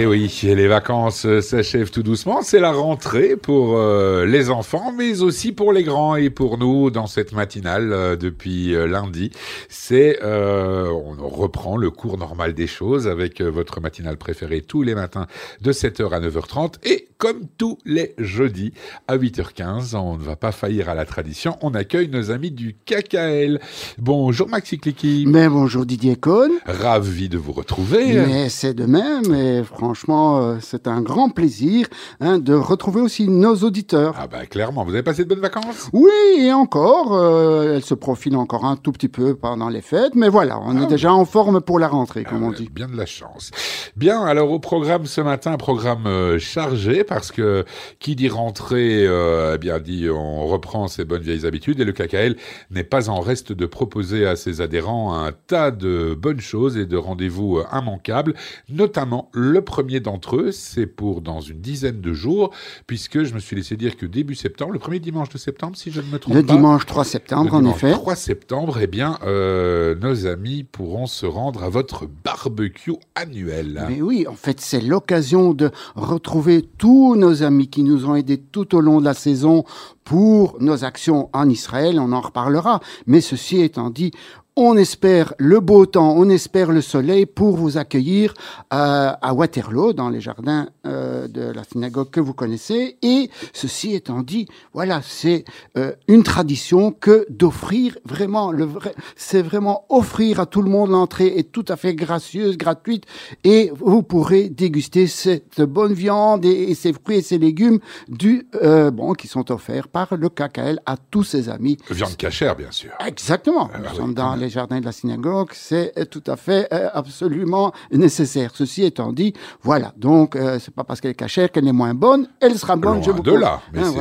Et oui, les vacances s'achèvent tout doucement. C'est la rentrée pour euh, les enfants, mais aussi pour les grands et pour nous dans cette matinale euh, depuis euh, lundi. C'est on reprend le cours normal des choses avec votre matinale préférée tous les matins de 7h à 9h30 et comme tous les jeudis à 8h15, on ne va pas faillir à la tradition. On accueille nos amis du KKL. Bonjour Maxi Clicky. Mais bonjour Didier Cohn. Ravi de vous retrouver. Mais c'est de même et franchement, euh, c'est un grand plaisir hein, de retrouver aussi nos auditeurs. Ah bah clairement, vous avez passé de bonnes vacances? Oui, et encore, euh, elle se profile encore un tout petit peu pendant les fêtes, mais voilà, on est ah déjà en forme pour la rentrée, comme ah on dit. Bien de la chance. Bien, alors au programme ce matin, un programme euh, chargé parce que qui dit rentrée, euh, eh bien dit on reprend ses bonnes vieilles habitudes et le KKL n'est pas en reste de proposer à ses adhérents un tas de bonnes choses et de rendez-vous euh, immanquables, notamment le premier d'entre eux, c'est pour dans une dizaine de jours, puisque je me suis laissé dire que début septembre, le premier dimanche de septembre, si je ne me trompe pas. Le dimanche 3 septembre, en effet. 3 septembre, eh bien, euh, nos amis pourront se rendre à votre barbecue annuel. Mais oui, en fait, c'est l'occasion de retrouver tout nos amis qui nous ont aidés tout au long de la saison pour nos actions en Israël, on en reparlera. Mais ceci étant dit, on espère le beau temps, on espère le soleil pour vous accueillir euh, à Waterloo, dans les jardins euh, de la synagogue que vous connaissez. Et ceci étant dit, voilà, c'est euh, une tradition que d'offrir vraiment le vrai, c'est vraiment offrir à tout le monde l'entrée est tout à fait gracieuse, gratuite, et vous pourrez déguster cette bonne viande et, ces fruits et ces légumes du bon qui sont offerts le KKL à tous ses amis. Viande cachère, bien sûr. Exactement. Ah Nous sommes dans les jardins de la synagogue, c'est tout à fait euh, absolument nécessaire. Ceci étant dit, voilà. Donc, euh, c'est pas parce qu'elle est cachère qu'elle est moins bonne. Elle sera bonne, je vous de là. Mais hein,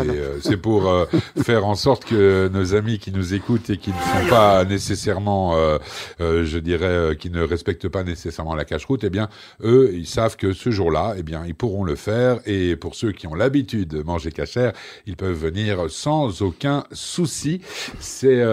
c'est euh, pour faire en sorte que nos amis qui nous écoutent et qui ne sont pas nécessairement, je dirais, qui ne respectent pas nécessairement la cache-route, eh bien, eux, ils savent que ce jour-là, eh bien, ils pourront le faire. Et pour ceux qui ont l'habitude de manger cachère, ils peuvent venir sans aucun souci. C'est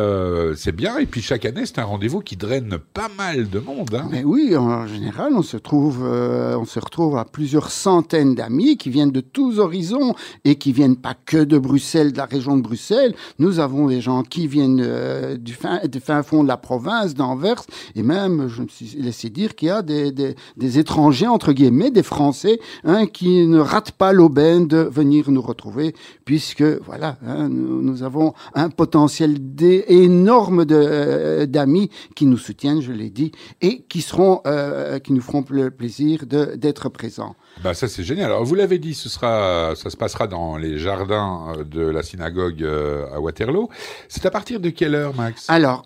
c'est bien. Et puis chaque année, c'est un rendez-vous qui draine pas mal de monde. Hein. Mais oui, en général, on se, trouve, euh, on se retrouve à plusieurs centaines d'amis qui viennent de tous horizons et qui viennent pas que de Bruxelles, de la région de Bruxelles. Nous avons des gens qui viennent euh, du, fin, du fin fond de la province, d'Anvers, et même, je me suis laissé dire qu'il y a des, des, étrangers, entre guillemets, des Français, hein, qui ne ratent pas l'aubaine de venir nous retrouver, puisque, voilà, hein, nous, nous, avons un potentiel énorme euh, d'amis qui nous soutiennent, je l'ai dit, et qui seront, euh, qui nous feront le plaisir d'être présents. Bah ça c'est génial. Alors vous l'avez dit, ce sera, ça se passera dans les jardins euh, de la synagogue à Waterloo. C'est à partir de quelle heure, Max? Alors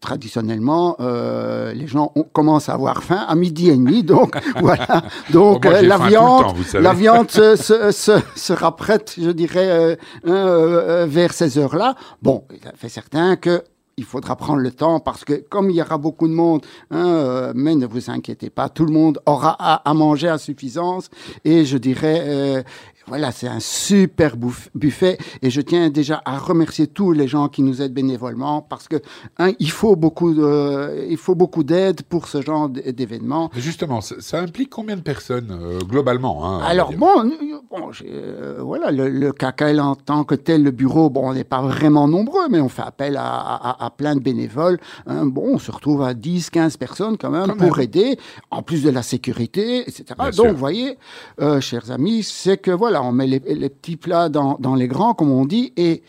traditionnellement, les gens commencent à avoir faim à midi et demi, donc voilà. Donc la viande, la viande sera prête, je dirais, vers ces heures-là. Bon, il fait certain que il faudra prendre le temps parce que comme il y aura beaucoup de monde, hein, euh, mais ne vous inquiétez pas, tout le monde aura à, manger à suffisance. Et je dirais, euh, voilà, c'est un super buffet et je tiens déjà à remercier tous les gens qui nous aident bénévolement parce que hein, il faut beaucoup de, il faut beaucoup d'aide pour ce genre d'événements. Justement, ça, implique combien de personnes euh, globalement hein, Alors bon, bon euh, voilà, le, le, KKL en tant que tel, le bureau, bon, on n'est pas vraiment nombreux, mais on fait appel à, à, à plein de bénévoles. Hein, bon, on se retrouve à 10, 15 personnes quand même pour aider, en plus de la sécurité, etc. Donc, vous voyez, euh, chers amis, c'est que voilà on met les, petits plats dans, les grands, comme on dit, et,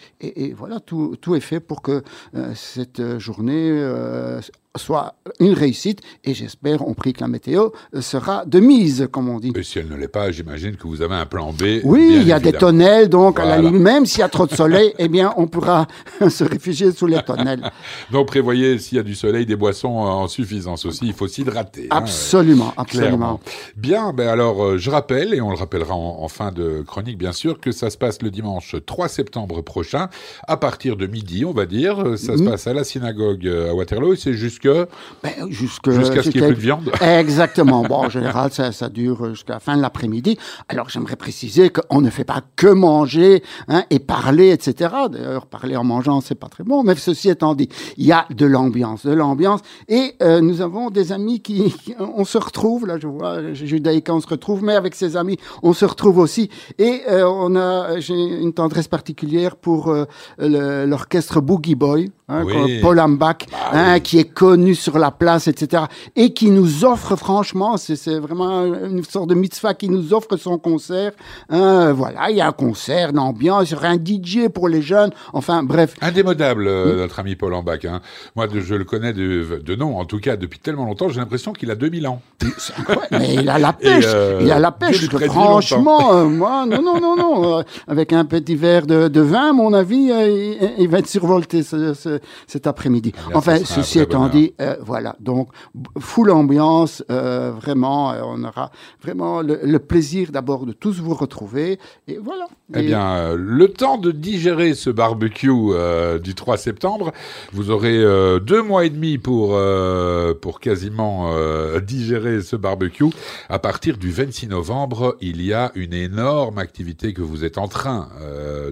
voilà, tout, est fait pour que euh, cette journée soit une réussite et j'espère, on prie que la météo sera de mise, comme on dit. Et si elle ne l'est pas, j'imagine que vous avez un plan Oui, il y a des tonnelles, donc à la limite, même s'il y a trop de soleil, eh bien, on pourra se réfugier sous les tonnelles. donc prévoyez, s'il y a du soleil, des boissons en suffisance aussi. Il faut s'hydrater. Hein, absolument, absolument. Bien, ben alors, euh, je rappelle, et on le rappellera en, fin de chronique, bien sûr, que ça se passe le dimanche 3 septembre prochain, à partir de midi, on va dire. Ça se passe à la synagogue euh, à Waterloo, et c'est jusque jusque Ben, jusque- jusqu'à ce qu'il n'y ait plus de viande. Exactement. Bon, en général, ça, ça dure jusqu'à la fin de l'après-midi. Alors, j'aimerais préciser qu'on ne fait pas que manger hein, et parler, etc. D'ailleurs, parler en mangeant, c'est pas très bon. Mais ceci étant dit, il y a de l'ambiance, de l'ambiance. Et euh, nous avons des amis qui, on se retrouve. Là, je vois, Judaïka, on se retrouve, mais avec ses amis, on se retrouve aussi. Et euh, on a, j'ai une tendresse particulière pour euh, l'orchestre Boogie Boy, hein, Oui. Paul Ambach, hein, qui est connu sur la place, etc. Et qui nous offre, franchement, c'est vraiment une sorte de mitzvah qui nous offre son concert. Hein, voilà, il y a un concert, il y aura un DJ pour les jeunes. Enfin, bref. Indémodable, euh, notre ami Paul Ambach. Hein. Moi, de- je le connais de, de nom, en tout cas, depuis tellement longtemps, j'ai l'impression qu'il a 2000 ans. Mais il a la pêche. euh, il a la pêche. que franchement, euh, moi, non, non, non, non. euh, avec un petit verre de, de vin, à mon avis, euh, il, il va être survolté ce- ce- cet après-midi. Eh enfin, ceci étant dit, euh, voilà. Donc, full ambiance, euh, vraiment. euh, on aura vraiment le, le plaisir d'abord de tous vous retrouver. Et voilà. Eh Et- bien, euh, le temps de digérer ce barbecue euh, du 3 septembre, vous aurez euh, deux mois et demi pour, pour quasiment digérer ce barbecue. À partir du 26 novembre, il y a une énorme activité que vous êtes en train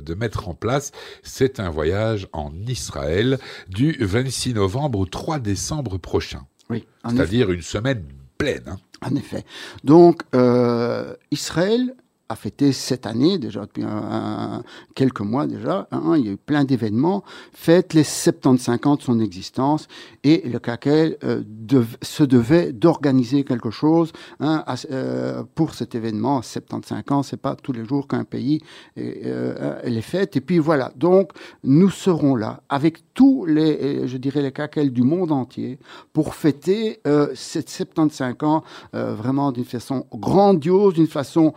de mettre en place. C'est un voyage en Israël du 26 novembre au 3 décembre prochain. oui. C'est-à-dire une semaine pleine. hein. En effet. Donc, euh, Israël a fêté cette année, déjà depuis quelques mois déjà, hein, il y a eu plein d'événements, fête les 75 ans de son existence, et le KKL euh, se devait d'organiser quelque chose hein, euh, pour cet événement. 75 ans, c'est pas tous les jours qu'un pays euh, les fête. Et puis voilà, donc nous serons là avec tous les, je dirais, les KKL du monde entier pour fêter ces 75 ans vraiment d'une façon grandiose, d'une façon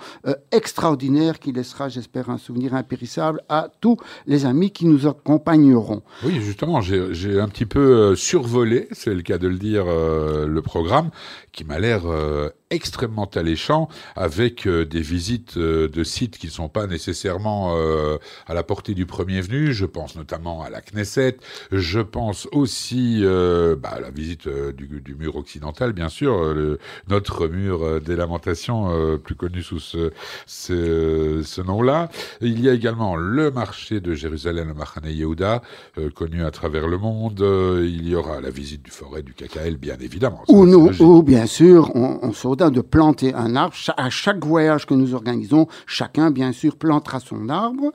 extraordinaire qui laissera, j'espère, un souvenir impérissable à tous les amis qui nous accompagneront. Oui, justement, j'ai un petit peu euh, survolé, c'est le cas de le dire, euh, le programme, qui m'a l'air euh, extrêmement alléchant, avec euh, des visites euh, de sites qui ne sont pas nécessairement euh, à la portée du premier venu. Je pense notamment à la Knesset, je pense aussi euh, bah, à la visite euh, du, du mur occidental, bien sûr, euh, le- notre mur euh, des lamentations, euh, plus connu sous ce, ce, ce nom-là. Il y a également le marché de Jérusalem, le Machane Yehuda, euh, connu à travers le monde. Il y aura la visite du forêt du KKL, bien évidemment. Ou nous, ou bien sûr, on, on se de planter un arbre. À chaque voyage que nous organisons, chacun, bien sûr, plantera son arbre.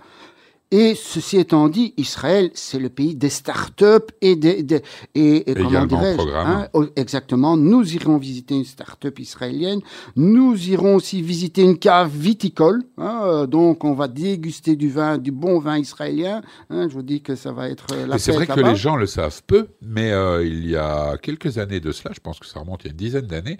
Et ceci étant dit, Israël, c'est le pays des start-up et des, des- et, et comment dirais-je, programme. hein, exactement. Nous irons visiter une start-up israélienne. Nous irons aussi visiter une cave viticole. hein, euh, donc, on va déguster du vin, du bon vin israélien. hein. je vous dis que ça va être euh, la c'est vrai que les gens le savent peu, mais euh, il y a quelques années de cela, je pense que ça remonte il y a une dizaine d'années,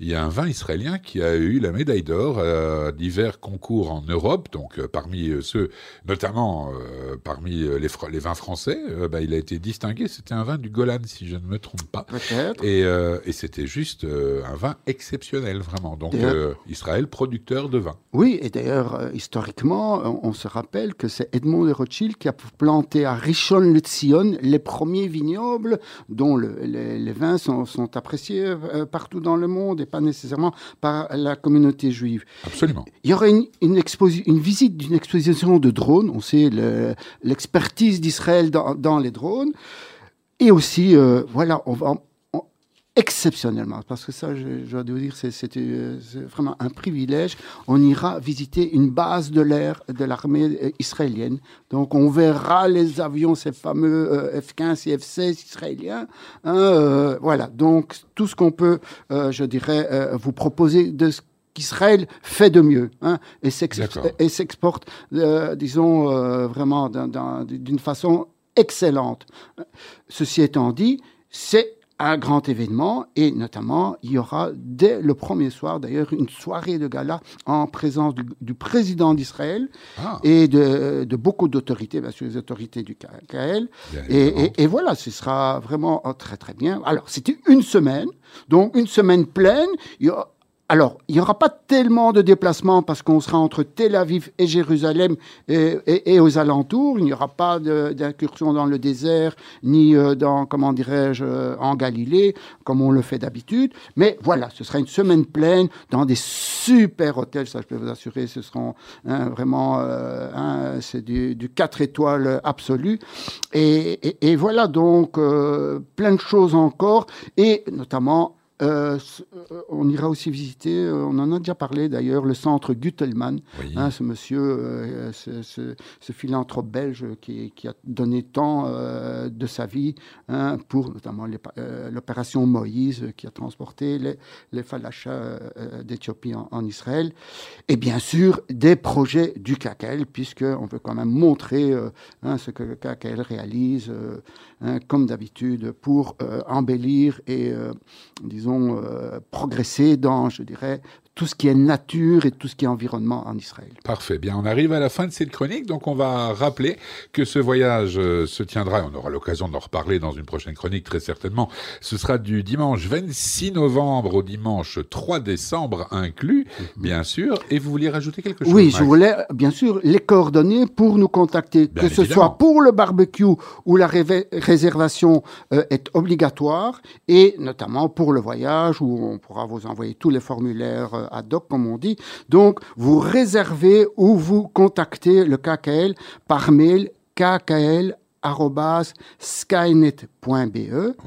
il y a un vin israélien qui a eu la médaille d'or à divers concours en Europe, donc euh, parmi ceux, notamment euh, parmi euh, les, vins français, euh, bah, il a été distingué, c'était un vin du Golan, si je ne me trompe pas. Et, et c'était juste un vin exceptionnel, vraiment. Donc Israël, producteur de vin. Oui, et d'ailleurs, historiquement, on, on se rappelle que c'est Edmond de Rothschild qui a planté à Rishon-le-Tzion les premiers vignobles dont le- les, les vins sont, sont appréciés partout dans le monde et pas nécessairement par la communauté juive. Absolument. Il y aura une, une visite d'une exposition de drones. On sait le- l'expertise d'Israël dans, les drones. Et aussi, euh, voilà, on va on- exceptionnellement, parce que ça, je, dois vous dire, euh, c'est vraiment un privilège. On ira visiter une base de l'air de l'armée euh, israélienne. Donc, on verra les avions, ces fameux euh, F-15 et F-16 israéliens. hein, voilà, donc tout ce qu'on peut, je dirais, vous proposer de ce qu'Israël fait de mieux hein, et s'exporte, euh, disons, euh, vraiment d'un- d'un- d'une façon excellente. Ceci étant dit, c'est un grand événement et notamment il y aura dès le premier soir d'ailleurs une soirée de gala en présence du, du président d'Israël Ah, et de, de beaucoup d'autorités, bien sûr les autorités du bien Et, évidemment. et- et voilà, ce sera vraiment euh, très très bien. Alors c'était une semaine, donc une semaine pleine. Il y a- alors, il n'y aura pas tellement de déplacements parce qu'on sera entre Tel Aviv et Jérusalem et, aux alentours. Il n'y aura pas d'incursion dans le désert ni euh, dans, comment dirais-je, euh, en Galilée, comme on le fait d'habitude. Mais voilà, ce sera une semaine pleine dans des super hôtels, ça je peux vous assurer, ce seront hein, vraiment, euh, c'est du, du 4 étoiles absolu. Et, voilà donc plein de choses encore, et notamment euh, euh, on ira aussi visiter, euh, on en a déjà parlé d'ailleurs, le centre Gutelmann, hein, ce monsieur, ce, philanthrope belge qui, a donné tant de sa vie hein, pour notamment l'opération Moïse qui a transporté les, les falachas d'Éthiopie en, Israël. Et bien sûr, des projets du KKL, puisqu'on veut quand même montrer hein, ce que le KKL réalise, comme d'habitude, pour embellir et, disons, euh, progresser dans, je dirais, tout ce qui est nature et tout ce qui est environnement en Israël. Parfait. Bien, on arrive à la fin de cette chronique, donc on va rappeler que ce voyage euh, se tiendra, on aura l'occasion d'en reparler dans une prochaine chronique très certainement. Ce sera du dimanche 26 novembre au dimanche 3 décembre inclus, mhm. bien sûr. Et vous vouliez rajouter quelque chose Oui, je voulais bien sûr les coordonnées pour nous contacter, que ce soit pour le barbecue où la réservation euh, est obligatoire et notamment pour le voyage où on pourra vous envoyer tous les formulaires euh, ad hoc, comme on dit. Donc, vous réservez ou vous contactez le KKL par mail kkl.skynet.be.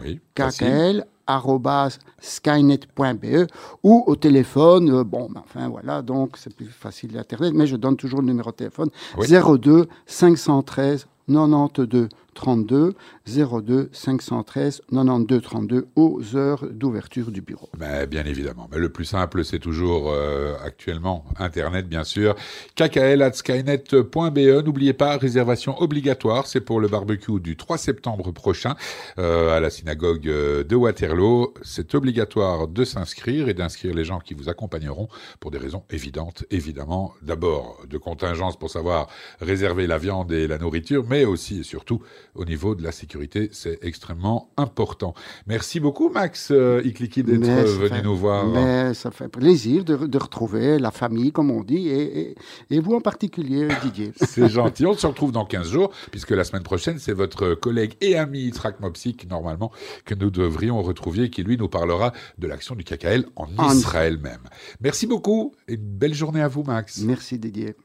Oui, kkl.skynet.be ou au téléphone, euh, bon, ben, enfin voilà, donc c'est plus facile l'Internet, mais je donne toujours le numéro de téléphone 02 513 92 32 02 513 92 32 aux heures d'ouverture du bureau. Bien évidemment. Mais le plus simple, c'est toujours euh, actuellement Internet, bien sûr. kkl.skynet.be. N'oubliez pas, réservation obligatoire. C'est pour le barbecue du 3 septembre prochain euh, à la synagogue euh, de Waterloo. C'est obligatoire de s'inscrire et d'inscrire les gens qui vous accompagneront pour des raisons évidentes, évidemment. D'abord, de contingence pour savoir réserver la viande et la nourriture, mais aussi et surtout au niveau de la sécurité. C'est extrêmement important. Merci beaucoup, Max euh, Ikliki, d'être venu nous voir. Mais ça fait plaisir de, retrouver la famille, comme on dit, et, vous en particulier, Didier. C'est gentil. On se retrouve dans 15 jours, puisque la semaine prochaine, c'est votre collègue et ami Itrak Mopsik, normalement, que nous devrions retrouver, qui lui nous parlera de l'action du KKL en, en Israël même. Merci beaucoup et une belle journée à vous, Max. Merci, Didier.